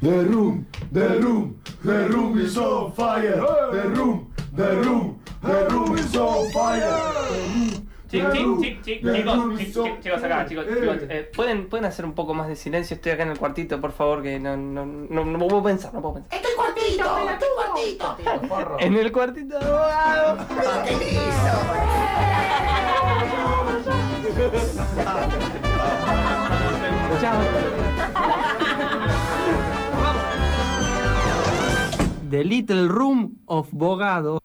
The room, the room, the room is on fire. The room, the room, the room is on fire. Chic, chic, chic, chic, chicos, chic, chic, chicos acá, chicos, chicos, eh, ¿pueden, pueden hacer un poco más de silencio, estoy acá en el cuartito, por favor, que no, no, no, no puedo pensar, no puedo pensar. ¡Estoy cuartito! ¡Estoy cuartito! En el cuartito de The Little Room of Bogado.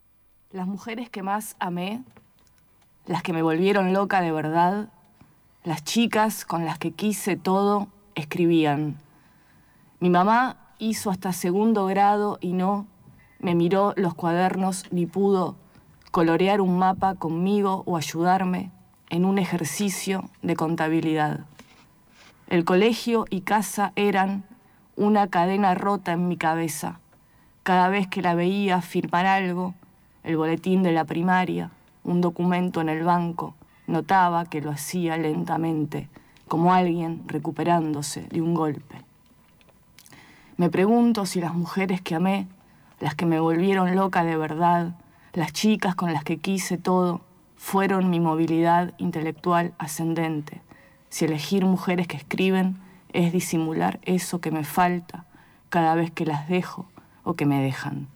Las mujeres que más amé, las que me volvieron loca de verdad, las chicas con las que quise todo, escribían. Mi mamá hizo hasta segundo grado y no me miró los cuadernos ni pudo colorear un mapa conmigo o ayudarme en un ejercicio de contabilidad. El colegio y casa eran una cadena rota en mi cabeza. Cada vez que la veía firmar algo, el boletín de la primaria, un documento en el banco, notaba que lo hacía lentamente, como alguien recuperándose de un golpe. Me pregunto si las mujeres que amé, las que me volvieron loca de verdad, las chicas con las que quise todo, fueron mi movilidad intelectual ascendente. Si elegir mujeres que escriben es disimular eso que me falta cada vez que las dejo o que me dejan.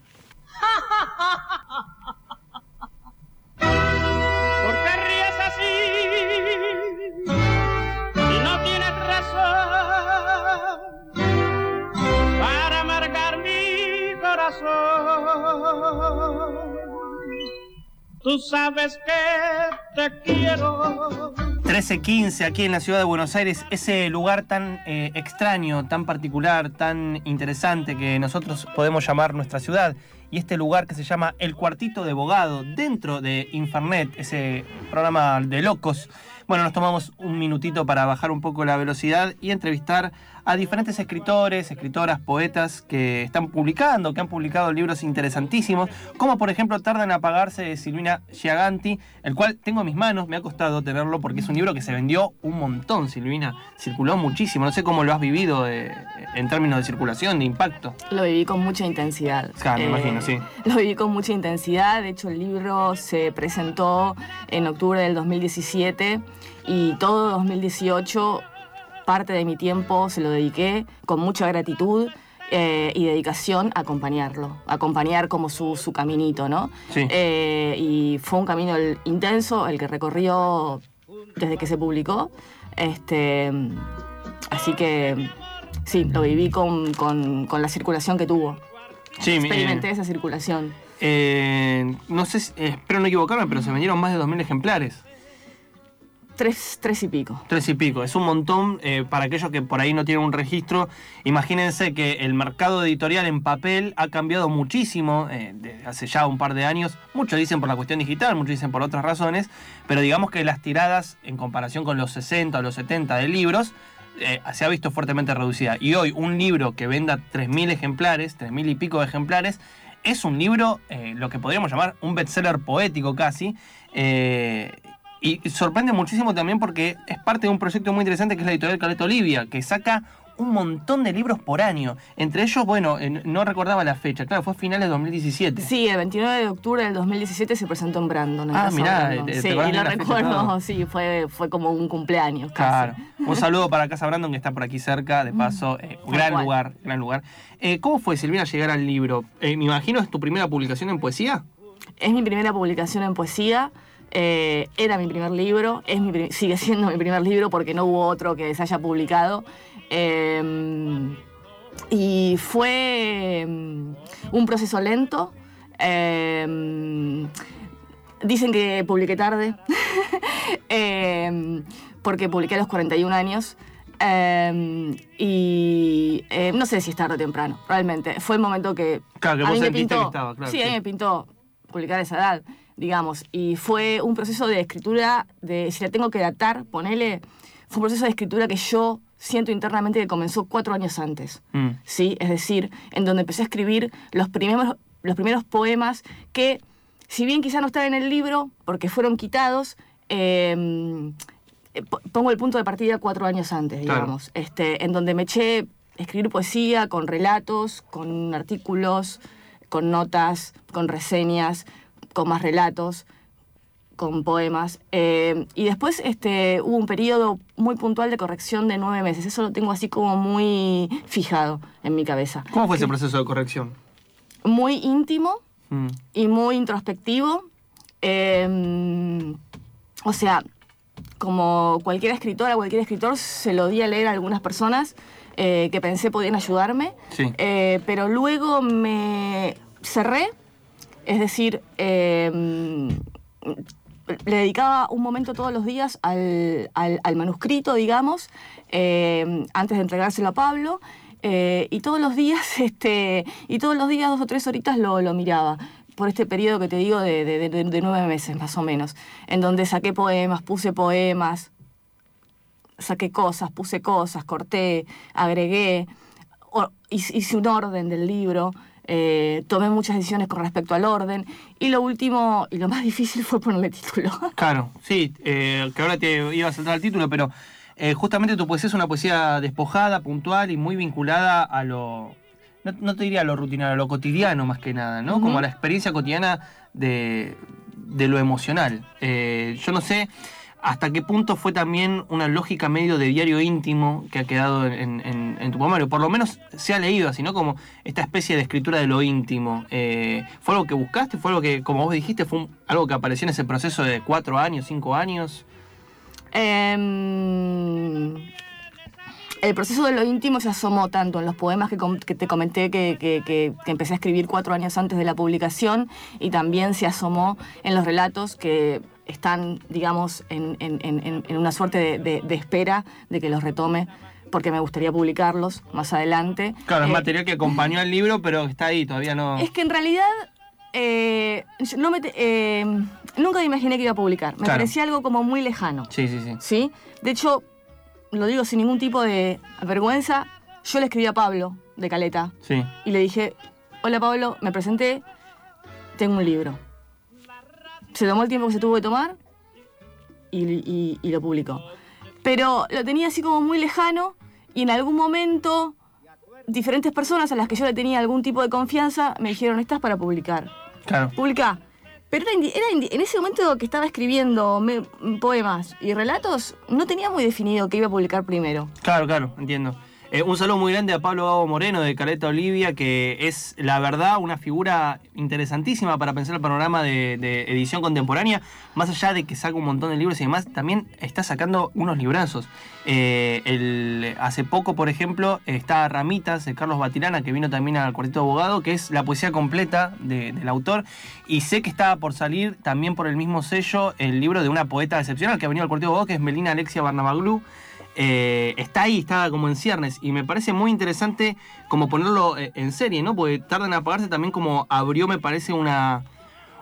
¿Por qué ríes así? Y no tienes razón para amargar mi corazón. Tú sabes que te quiero. 1315 aquí en la ciudad de Buenos Aires, ese lugar tan eh, extraño, tan particular, tan interesante que nosotros podemos llamar nuestra ciudad. Y este lugar que se llama El Cuartito de Bogado, dentro de Infernet, ese programa de locos. Bueno, nos tomamos un minutito para bajar un poco la velocidad y entrevistar a diferentes escritores, escritoras, poetas que están publicando, que han publicado libros interesantísimos, como por ejemplo Tarda en apagarse de Silvina Giaganti, el cual tengo en mis manos, me ha costado tenerlo porque es un libro que se vendió un montón, Silvina, circuló muchísimo, no sé cómo lo has vivido eh, en términos de circulación, de impacto. Lo viví con mucha intensidad. Claro, me imagino, sí. Lo viví con mucha intensidad. De hecho, el libro se presentó en octubre del 2017 y todo 2018, parte de mi tiempo se lo dediqué con mucha gratitud. eh, y dedicación a acompañarlo, acompañar como su, su caminito, ¿no? Sí. Eh, y fue un camino el- intenso el que recorrió desde que se publicó. Este, así que sí, lo viví con, con- con la circulación que tuvo. Sí, Experimenté esa circulación. eh, no sé, si- eh, espero no equivocarme, pero se vendieron más de 2.000 ejemplares. Tres, tres y pico. Tres y pico, es un montón eh, para aquellos que por ahí no tienen un registro. Imagínense que el mercado editorial en papel ha cambiado muchísimo eh, desde hace ya un par de años. Muchos dicen por la cuestión digital, muchos dicen por otras razones, pero digamos que las tiradas en comparación con los 60 o los 70 de libros eh, se ha visto fuertemente reducida. Y hoy un libro que venda 3.000 ejemplares, 3.000 y pico de ejemplares, es un libro, eh, lo que podríamos llamar un bestseller poético casi. eh, y sorprende muchísimo también porque es parte de un proyecto muy interesante que es la editorial Caleta Olivia, que saca un montón de libros por año. Entre ellos, bueno, eh, no recordaba la fecha, claro, fue finales de 2017. Sí, el 29 de octubre del 2017 se presentó en Brandon. en Ah, mirá, Brandon. te- te sí, y lo fecha recuerdo, sí, fue, fue como un cumpleaños. casi. Claro. Un saludo para Casa Brandon, que está por aquí cerca, de paso. eh, gran cual. lugar, gran lugar. Eh, ¿Cómo fue, Silvina, llegar al libro? Eh, me imagino es tu primera publicación en poesía. Es mi primera publicación en poesía. Eh, era mi primer libro, es mi sigue siendo mi primer libro porque no hubo otro que se haya publicado. eh, y fue mm, un proceso lento. eh, dicen que publiqué tarde, porque publiqué a los 41 años. y eh, no sé si es tarde o temprano, realmente. Fue el momento que Claro, que a vos mí me sentiste pintó. que estaba, claro, sí, sí. a mí me pintó publicar a esa edad, digamos. Y fue un proceso de escritura, de si la tengo que datar, ponele, fue un proceso de escritura que yo siento internamente que comenzó cuatro años antes. Mm. ¿sí? Es decir, en donde empecé a escribir los primeros, los primeros poemas que, si bien quizá no están en el libro, porque fueron quitados, eh, eh, po- pongo el punto de partida cuatro años antes, Claro. digamos, este, en donde me eché escribir poesía con relatos, con artículos, con notas, con reseñas, con más relatos, con poemas. Eh, y después este, hubo un periodo muy puntual de corrección de nueve meses. Eso lo tengo así como muy fijado en mi cabeza. ¿Cómo fue ese proceso de corrección? Muy íntimo Mm. y muy introspectivo. Eh, o sea, como cualquier escritora, cualquier escritor, se lo di a leer a algunas personas eh, que pensé podían ayudarme. Sí. Eh, pero luego me cerré, es decir, eh, le dedicaba un momento todos los días al, al- manuscrito, digamos, eh, antes de entregárselo a Pablo. eh, y todos los días, este, y todos los días, dos o tres horitas lo, lo miraba. Por este periodo que te digo de, de- nueve meses, más o menos. En donde saqué poemas, puse poemas, saqué cosas, puse cosas, corté, agregué, hice un orden del libro, eh, tomé muchas decisiones con respecto al orden, y lo último y lo más difícil fue ponerle título. Claro, sí, eh, que ahora te iba a saltar el título, pero eh, justamente tu poesía es una poesía despojada, puntual y muy vinculada a lo, no, no te diría a lo rutinario, a lo cotidiano más que nada, ¿no? Como a la experiencia cotidiana de, de lo emocional. Yo no sé hasta qué punto fue también una lógica medio de diario íntimo que ha quedado en, tu poemario. Por lo menos se ha leído así, ¿no? Como esta especie de escritura de lo íntimo. Eh, ¿Fue algo que buscaste? ¿Fue algo que, como vos dijiste, fue algo que apareció en ese proceso de cuatro años, cinco años? Em, el proceso de lo íntimo se asomó tanto en los poemas que, te comenté que- que- que empecé a escribir cuatro años antes de la publicación y también se asomó en los relatos que están, digamos, en, en- en- en- una suerte de, de- de espera de que los retome porque me gustaría publicarlos más adelante. Claro, es Eh, material que acompañó al libro, pero está ahí, todavía no... es que en realidad eh, no me te- eh, nunca me imaginé que iba a publicar. Me Claro. parecía algo como muy lejano. Sí, sí, sí. ¿sí? De hecho, lo digo sin ningún tipo de vergüenza, yo le escribí a Pablo de Caleta Sí. y le dije, hola Pablo, me presenté, tengo un libro. Se tomó el tiempo que se tuvo que tomar y, y- y lo publicó. Pero lo tenía así como muy lejano y en algún momento diferentes personas a las que yo le tenía algún tipo de confianza me dijeron, estás para publicar Claro. publica. Pero era era en ese momento que estaba escribiendo me- poemas y relatos, no tenía muy definido qué iba a publicar primero. Claro, claro, entiendo. Eh, un saludo muy grande a Pablo Gabo Moreno de Caleta Olivia, que es, la verdad, una figura interesantísima para pensar el panorama de, edición contemporánea. Más allá de que saca un montón de libros y demás, también está sacando unos librazos. Eh, hace poco, por ejemplo, está Ramitas de Carlos Batirana, que vino también al Cuarteto Abogado, que es la poesía completa de- del autor. Y sé que estaba por salir también por el mismo sello el libro de una poeta excepcional que ha venido al Cuarteto Abogado, que es Melina Alexia Barnabaglu eh, está ahí, está como en ciernes. Y me parece muy interesante como ponerlo eh, en serie, ¿no? Porque tarda en apagarse también como abrió, me parece, una,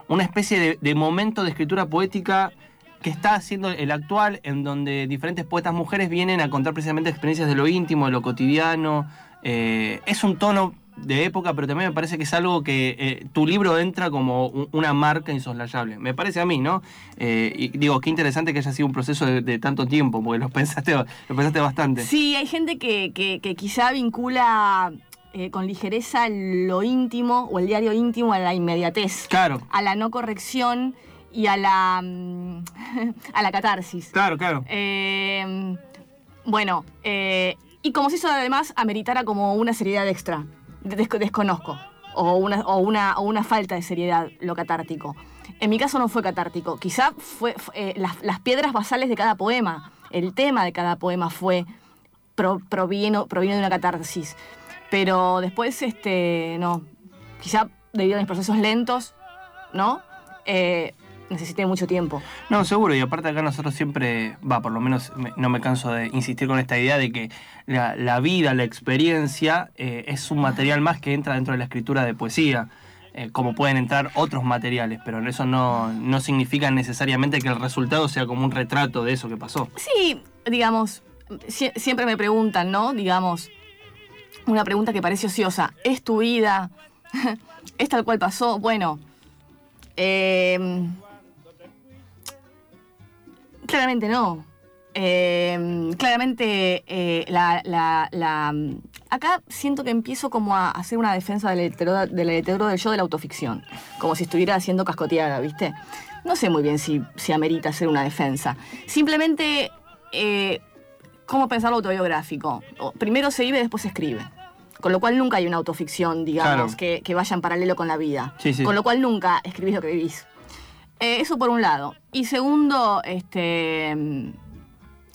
una especie de, de momento de escritura poética que está haciendo el actual, en donde diferentes poetas mujeres vienen a contar precisamente experiencias de lo íntimo, de lo cotidiano. Eh, es un tono de época, pero también me parece que es algo que eh, tu libro entra como un- una marca insoslayable. Me parece a mí, ¿no? Eh, y digo, qué interesante que haya sido un proceso de, de tanto tiempo, porque lo pensaste, lo pensaste bastante. Sí, hay gente que, que- que quizá vincula eh, con ligereza lo íntimo o el diario íntimo a la inmediatez, Claro, a la no corrección y a la, mm, a la catarsis. claro, claro. Eh, bueno, y como si eso además ameritara como una seriedad extra, Des- desconozco, o una, o, una, o una falta de seriedad, lo catártico. En mi caso no fue catártico, quizá fue, eh, las, las piedras basales de cada poema, el tema de cada poema fue, pro- provino, provino de una catarsis. Pero después, este, no, quizá debido a mis procesos lentos, ¿no? Eh, necesité mucho tiempo. No, seguro, y aparte acá nosotros siempre, va, por lo menos me- no me canso de insistir con esta idea de que la, la vida, la experiencia eh, es un material más que entra dentro de la escritura de poesía, eh, como pueden entrar otros materiales, pero eso no, no significa necesariamente que el resultado sea como un retrato de eso que pasó. Sí, digamos, sie- siempre me preguntan, ¿no? Digamos, una pregunta que parece ociosa. ¿Es tu vida? ¿Es tal cual pasó? Bueno, eh, claramente no. Eh, claramente, eh, la, la- la- acá siento que empiezo como a hacer una defensa del heterodo, del heterodo del yo de la autoficción, como si estuviera siendo cascoteada, ¿viste? No sé muy bien si, si amerita hacer una defensa. Simplemente, eh, ¿cómo pensar lo autobiográfico? Primero se vive, después se escribe. Con lo cual nunca hay una autoficción, digamos, Claro. que, que vaya en paralelo con la vida. Sí, sí. Con lo cual nunca escribís lo que vivís. Eh, eso por un lado. Y segundo, este, mm,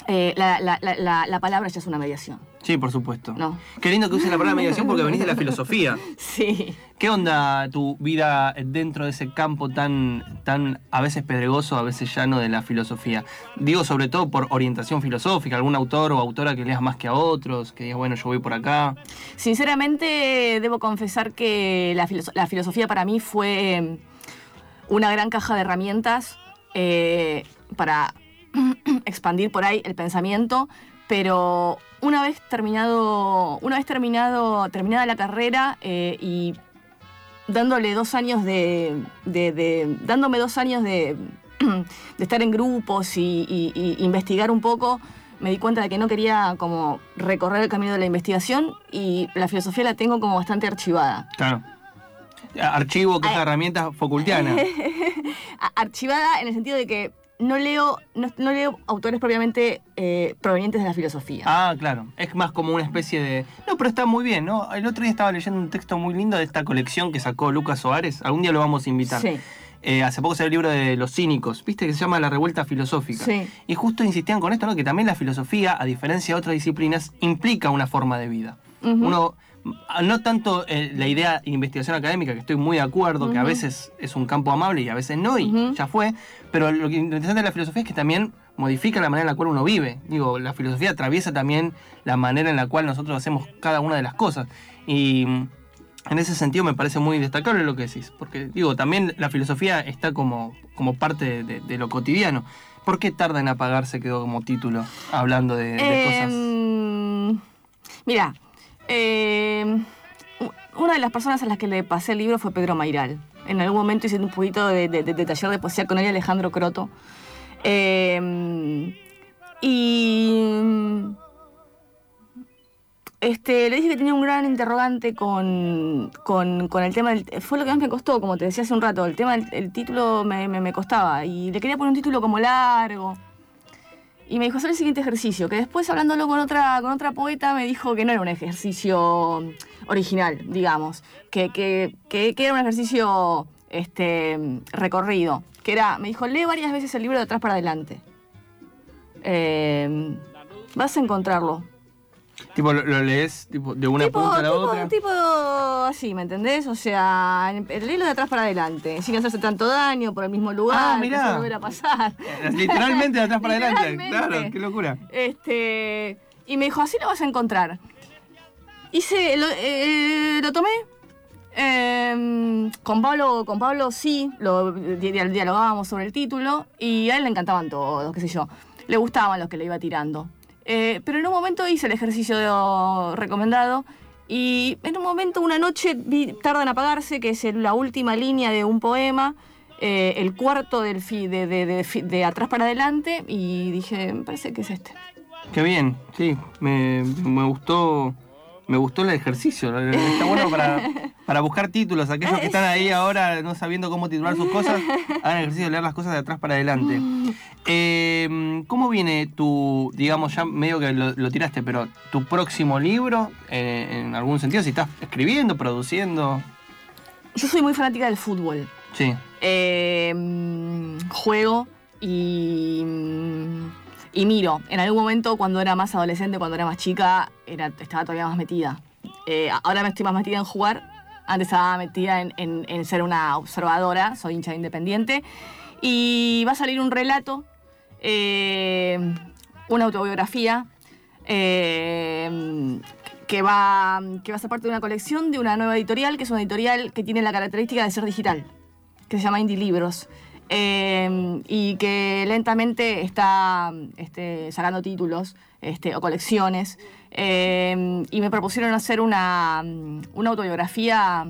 eh, la, la- la- la- la palabra ya es una mediación. Sí, por supuesto. No. Qué lindo que uses la palabra mediación porque venís de la filosofía. Sí. ¿Qué onda tu vida dentro de ese campo tan, tan a veces pedregoso, a veces llano de la filosofía? Digo sobre todo por orientación filosófica, algún autor o autora que leas más que a otros, que digas, bueno, yo voy por acá. Sinceramente, debo confesar que la, filoso- la filosofía para mí fue una gran caja de herramientas eh, para expandir por ahí el pensamiento, pero una vez terminado, una vez terminado, terminada la carrera eh, y dándole dos años de, dándome dos años de, estar en grupos y- y investigar un poco, me di cuenta de que no quería como recorrer el camino de la investigación y la filosofía la tengo como bastante archivada. Claro. Archivo, caja de Ay. herramientas Foucaultiana. A- Archivada en el sentido de que no leo, no, no leo autores propiamente eh, provenientes de la filosofía. Ah, claro. Es más como una especie de. No, pero está muy bien, ¿no? El otro día estaba leyendo un texto muy lindo de esta colección que sacó Lucas Soares. Algún día lo vamos a invitar. Sí. Eh, hace poco salió el libro de los cínicos, ¿viste? Que se llama La Revuelta Filosófica. Sí. Y justo insistían con esto, ¿no? Que también la filosofía, a diferencia de otras disciplinas, implica una forma de vida. Uno. No tanto eh, la idea de investigación académica, que estoy muy de acuerdo, que a veces es un campo amable y a veces no, y ya fue. Pero lo que lo interesante de la filosofía es que también modifica la manera en la cual uno vive. Digo, la filosofía atraviesa también la manera en la cual nosotros hacemos cada una de las cosas. Y mm, en ese sentido me parece muy destacable lo que decís. Porque, digo, también la filosofía está como, como parte de, de- de lo cotidiano. ¿Por qué tarda en apagarse? Quedó como título, hablando de, de cosas. Em, Mira, u- una de las personas a las que le pasé el libro fue Pedro Mairal. En algún momento hice un poquito de, de- de- taller de poesía con él Alejandro Croto. Em, y este, le dije que tenía un gran interrogante con, con- el tema del... Fue lo que más me costó, como te decía hace un rato. El tema del el título me- me costaba. Y le quería poner un título como largo. Y me dijo, hacer el siguiente ejercicio, que después hablándolo con otra, con otra poeta me dijo que no era un ejercicio original, digamos, que, que- que- era un ejercicio este, recorrido, que era, me dijo, lee varias veces el libro de atrás para adelante. Eh, vas a encontrarlo. Tipo, lo, lo lees tipo, de una punta a la tipo, otra. tipo así, ¿me entendés? O sea, leerlo de atrás para adelante, sin hacerse tanto daño por el mismo lugar, Ah, mirá. volver a pasar. Literalmente de atrás para adelante. Claro, qué locura. Este, y me dijo, así lo vas a encontrar. Hice, lo, eh, lo tomé. em, con Pablo, con Pablo sí, lo di- di- dialogábamos sobre el título y a él le encantaban todos, qué sé yo. Le gustaban los que le iba tirando. Eh, pero en un momento hice el ejercicio recomendado y en un momento, una noche, vi Tarda en apagarse, que es la última línea de un poema, eh, el cuarto del fi- de, de- de atrás para adelante y dije, me parece que es este. Qué bien, sí. Me, me gustó. Me gustó el ejercicio. Está bueno para, para buscar títulos. Aquellos que están ahí ahora no sabiendo cómo titular sus cosas, hagan el ejercicio de leer las cosas de atrás para adelante. Eh, ¿Cómo viene tu, digamos, ya medio que lo, lo tiraste, pero tu próximo libro, eh, en algún sentido, si estás escribiendo, produciendo? Yo soy muy fanática del fútbol. Sí. Eh, mm, juego y, y miro. En algún momento, cuando era más adolescente, cuando era más chica, era, estaba todavía más metida. Eh, ahora me estoy más metida en jugar. Antes estaba metida en, ser una observadora. Soy hincha de independiente. Y va a salir un relato, eh, una autobiografía. eh, que va, que va a ser parte de una colección de una nueva editorial, que es una editorial que tiene la característica de ser digital que se llama Indie Libros. Eh, y que lentamente está este, sacando títulos este, o colecciones. eh, y me propusieron hacer una, una autobiografía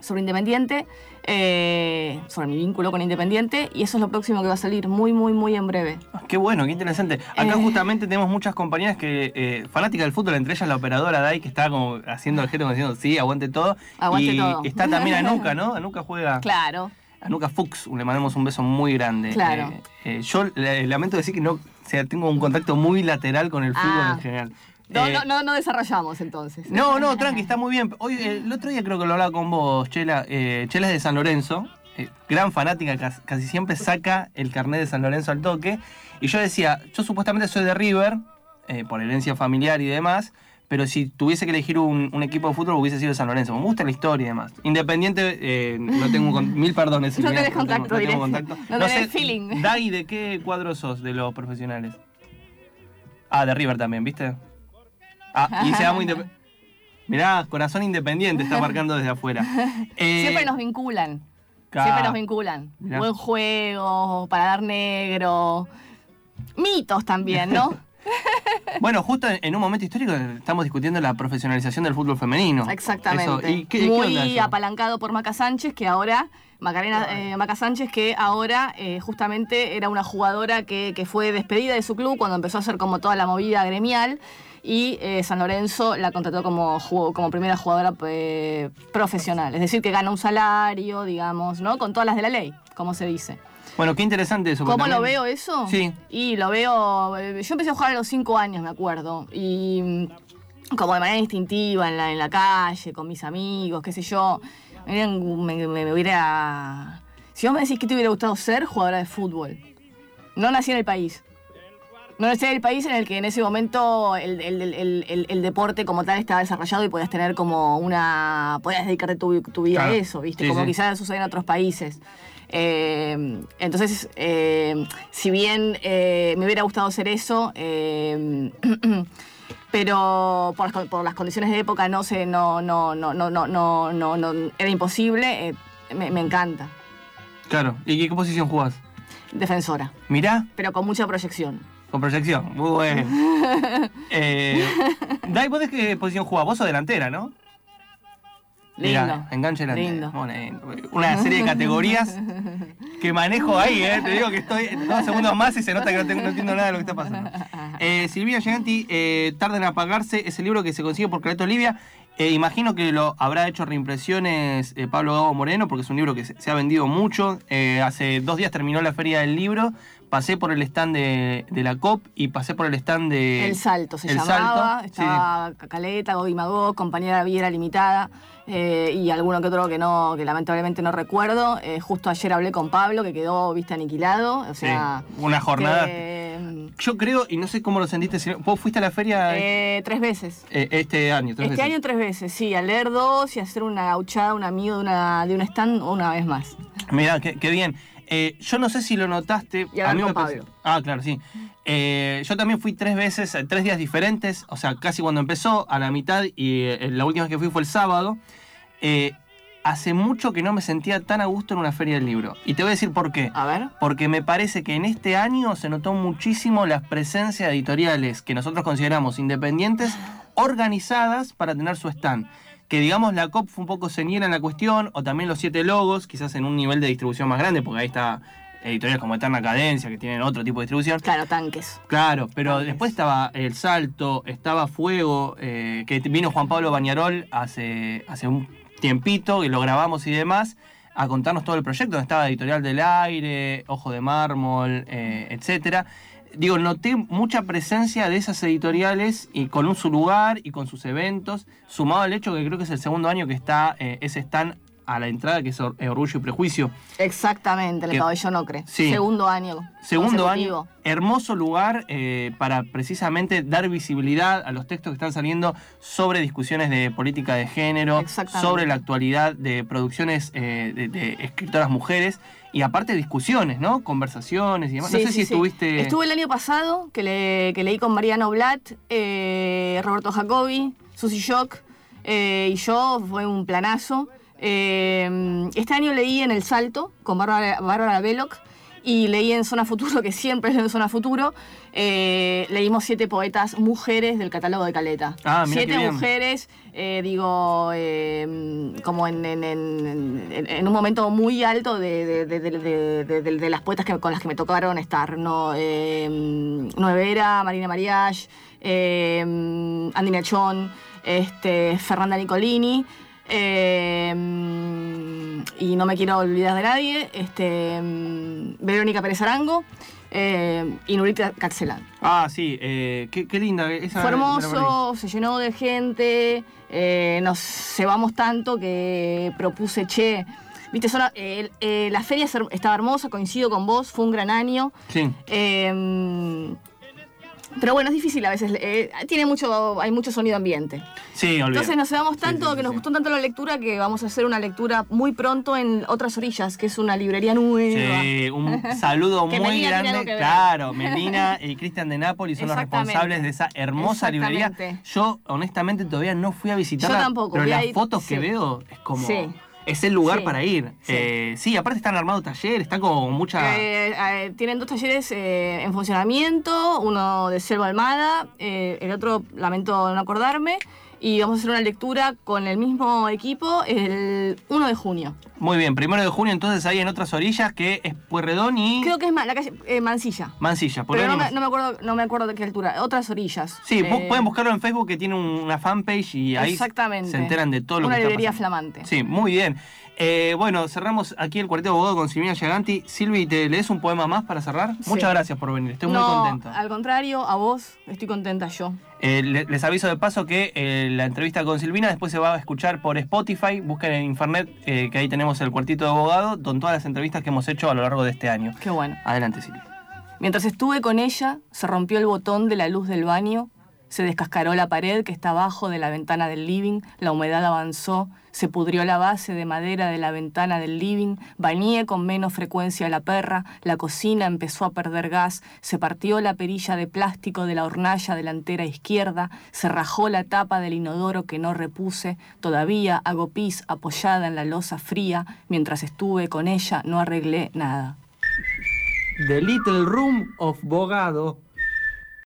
sobre Independiente, eh, sobre mi vínculo con Independiente, y eso es lo próximo que va a salir muy, muy, muy en breve. Ah, Qué bueno, qué interesante. Acá Eh. justamente tenemos muchas compañeras que eh, fanáticas del fútbol, entre ellas la operadora Dai, que está como haciendo el gesto como diciendo, sí, aguante todo. Aguante y todo. está también Anuka, ¿no? Anuka juega. Claro. Anuka Fuchs, le mandamos un beso muy grande. Claro. Eh, eh, yo lamento decir que no, o sea, tengo un contacto muy lateral con el fútbol Ah. en general. No, Eh, no, no, no desarrollamos entonces. No, no, tranqui, está muy bien. Hoy, el otro día creo que lo hablaba con vos, Chela. Chela es de San Lorenzo, gran fanática, cas- casi siempre saca el carnet de San Lorenzo al toque. Y yo decía, yo supuestamente soy de River, por herencia familiar y demás, pero si tuviese que elegir un, un equipo de fútbol hubiese sido San Lorenzo. Me gusta la historia y demás. Independiente, eh, no tengo con- mil perdones. No tenés contacto tengo, no tengo directo. contacto. No tenés feeling. Dai, ¿de qué cuadro sos de los profesionales? Ah, de River también, ¿viste? Ah, y se llama Independiente. Mirá, corazón independiente está marcando desde afuera. Eh, Siempre nos vinculan. Siempre nos vinculan. Mirá. Buen juego, paladar negro. Mitos también, ¿no? Bueno, justo en, un momento histórico estamos discutiendo la profesionalización del fútbol femenino. Exactamente. ¿y qué- Muy apalancado por Maca Sánchez, que ahora, Macarena eh, Maca Sánchez, que ahora eh, justamente era una jugadora que, que fue despedida de su club cuando empezó a hacer como toda la movida gremial. Y eh, San Lorenzo la contrató como, como primera jugadora eh, profesional. Es decir, que gana un salario, digamos, ¿no? Con todas las de la ley, como se dice. Bueno, qué interesante eso. ¿Cómo lo veo eso? Sí. Y lo veo. eh, Yo empecé a jugar a los 5 años, me acuerdo. Y mm, como de manera instintiva, en la, en la calle, con mis amigos, qué sé yo. Me, me- me hubiera. Si vos me decís que te hubiera gustado ser jugadora de fútbol. No nací en el país. No en el país en el que en ese momento el, el- el- el- deporte como tal estaba desarrollado y podías tener como una. podías dedicarte tu, tu vida Claro. a eso, ¿viste? Sí, como sí. quizás sucede en otros países. Eh, entonces, eh, si bien eh, me hubiera gustado hacer eso, pero por las, con- por las condiciones de época no se, no, no, no, no, no, no, no, no- era imposible, me, me encanta. Claro. ¿Y qué posición jugás? Defensora, Mirá, pero con mucha proyección. Con proyección. Muy bueno. eh, Dai, ¿vos de qué posición jugás? Vos sos delantera, ¿no? Mirá, Lindo. enganche delantera. Lindo. Bueno, eh, una serie de categorías que manejo ahí, ¿eh? Te digo que estoy dos segundos más y se nota que no, tengo- no entiendo nada de lo que está pasando. Eh, Silvina Giganti, eh, Tarda en apagarse, ese libro que se consigue por Caleto Olivia. Eh, imagino que lo habrá hecho reimpresiones eh, Pablo Gabo Moreno, porque es un libro que se, se ha vendido mucho. Eh, hace dos días terminó la feria del libro. Pasé por el stand de, de la COP y pasé por el stand de. El Salto se El llamaba, Salto, estaba Caleta, Gogi Magó, compañera Viera Limitada eh, y alguno que otro que no, que lamentablemente no recuerdo. Eh, justo ayer hablé con Pablo, que quedó viste aniquilado. O Sí, sea, una jornada. que, Yo creo, y no sé cómo lo sentiste, si- vos fuiste a la feria eh, tres veces. eh, este año. tres Este veces. año tres veces, sí, a leer dos y a hacer una gauchada, un amigo de, una, de un stand una vez más. Mirá, qué, qué bien. Eh, yo no sé si lo notaste. Y a mí me Pablo. Ah, claro, sí. Eh, yo también fui tres veces, eh, tres días diferentes, o sea, casi cuando empezó, a la mitad, y eh, la última vez que fui fue el sábado. Hace mucho que no me sentía tan a gusto en una feria del libro. Y te voy a decir por qué. A ver. Porque me parece que en este año se notó muchísimo la presencia de editoriales que nosotros consideramos independientes, organizadas para tener su stand. Que digamos la COP fue un poco señera en la cuestión, o también los siete logos, quizás en un nivel de distribución más grande, porque ahí está editoriales como Eterna Cadencia, que tienen otro tipo de distribución. Claro, tanques. Claro, pero después estaba El Salto, estaba Fuego, eh, que vino Juan Pablo Bañarol hace, hace un tiempito, y lo grabamos y demás, a contarnos todo el proyecto, donde estaba Editorial del Aire, Ojo de Mármol, eh, etcétera. Digo, noté mucha presencia de esas editoriales y con su lugar y con sus eventos, sumado al hecho que creo que es el segundo año que está eh, ese stand a la entrada, que es eh, Orgullo y Prejuicio. Exactamente, el pabellón Ocre. Sí. Segundo año. Segundo año, hermoso lugar eh, para precisamente dar visibilidad a los textos que están saliendo sobre discusiones de política de género, sobre la actualidad de producciones eh, de, de escritoras mujeres y aparte discusiones, ¿no? Conversaciones y demás. Sí, no sé sí, si sí. estuviste... Estuve el año pasado, que, le, que leí con Mariano Blatt, eh, Roberto Jacobi, Susi Shock eh, y yo, fue un planazo. Eh, este año leí en El Salto con Bárbara, Bárbara Belloc y leí en Zona Futuro, que siempre leo en Zona Futuro, eh, leímos siete poetas mujeres del catálogo de Caleta. Ah, mira siete mujeres, eh, digo, eh, como en, en- en- en- en un momento muy alto de, las poetas que, con las que me tocaron estar, ¿no? Eh, Nuevera, Marina Mariach, Andy Nachón, este, Fernanda Nicolini. Eh, y no me quiero olvidar de nadie, este, Verónica Pérez Arango eh, y Nurita Catzelán. Ah, sí, eh, qué, qué linda. Esa Fue hermoso, se llenó de gente, eh, nos cebamos tanto que propuse, che, viste, son- eh, eh, la feria estaba hermosa, coincido con vos, fue un gran año. Sí. eh, pero bueno, es difícil a veces, eh, tiene mucho, hay mucho sonido ambiente. Sí, olvidé. Entonces nos cebamos tanto, Sí, sí, que nos sí. gustó tanto la lectura que vamos a hacer una lectura muy pronto en Otras Orillas, que es una librería nueva. Sí, un saludo muy Melina grande. Claro, Melina y Cristian de Nápoles son los responsables de esa hermosa librería. Yo, honestamente, todavía no fui a visitarla. Yo tampoco, Pero las fotos que veo es como. Es el lugar Sí. para ir. Sí. Eh, sí, aparte están armados talleres, están como mucha. Eh, eh, tienen dos talleres eh, en funcionamiento, uno de Selva Almada, eh, el otro, lamento no acordarme, y vamos a hacer una lectura con el mismo equipo el 1 de junio. Muy bien, primero de junio, entonces ahí en otras orillas, que es Puerredón y Creo que es la calle eh, Mansilla. Mansilla. ¿Por Pero no me, no me acuerdo, no me acuerdo de qué altura. Otras orillas. Sí, Eh, pueden buscarlo en Facebook que tiene un- una fanpage y ahí Exactamente. se enteran de todo lo Una que está librería pasando. flamante. Sí, muy bien. Eh, bueno, cerramos aquí el cuarteto abogado con Silvina Giganti. Silvi, ¿te lees un poema más para cerrar? Sí. Muchas gracias por venir, estoy no, muy contenta. al contrario, a vos estoy contenta yo. Eh, le- les aviso de paso que eh, la entrevista con Silvina después se va a escuchar por Spotify. Busquen en internet eh, que ahí tenemos el cuartito de abogado con todas las entrevistas que hemos hecho a lo largo de este año. Qué bueno. Adelante, Silvi. Mientras estuve con ella, se rompió el botón de la luz del baño, se descascaró la pared que está abajo de la ventana del living, la humedad avanzó, se pudrió la base de madera de la ventana del living, bañé con menos frecuencia a la perra, la cocina empezó a perder gas, se partió la perilla de plástico de la hornalla delantera izquierda, se rajó la tapa del inodoro que no repuse, todavía hago pis apoyada en la losa fría, mientras estuve con ella no arreglé nada. The Little Room of Bogado.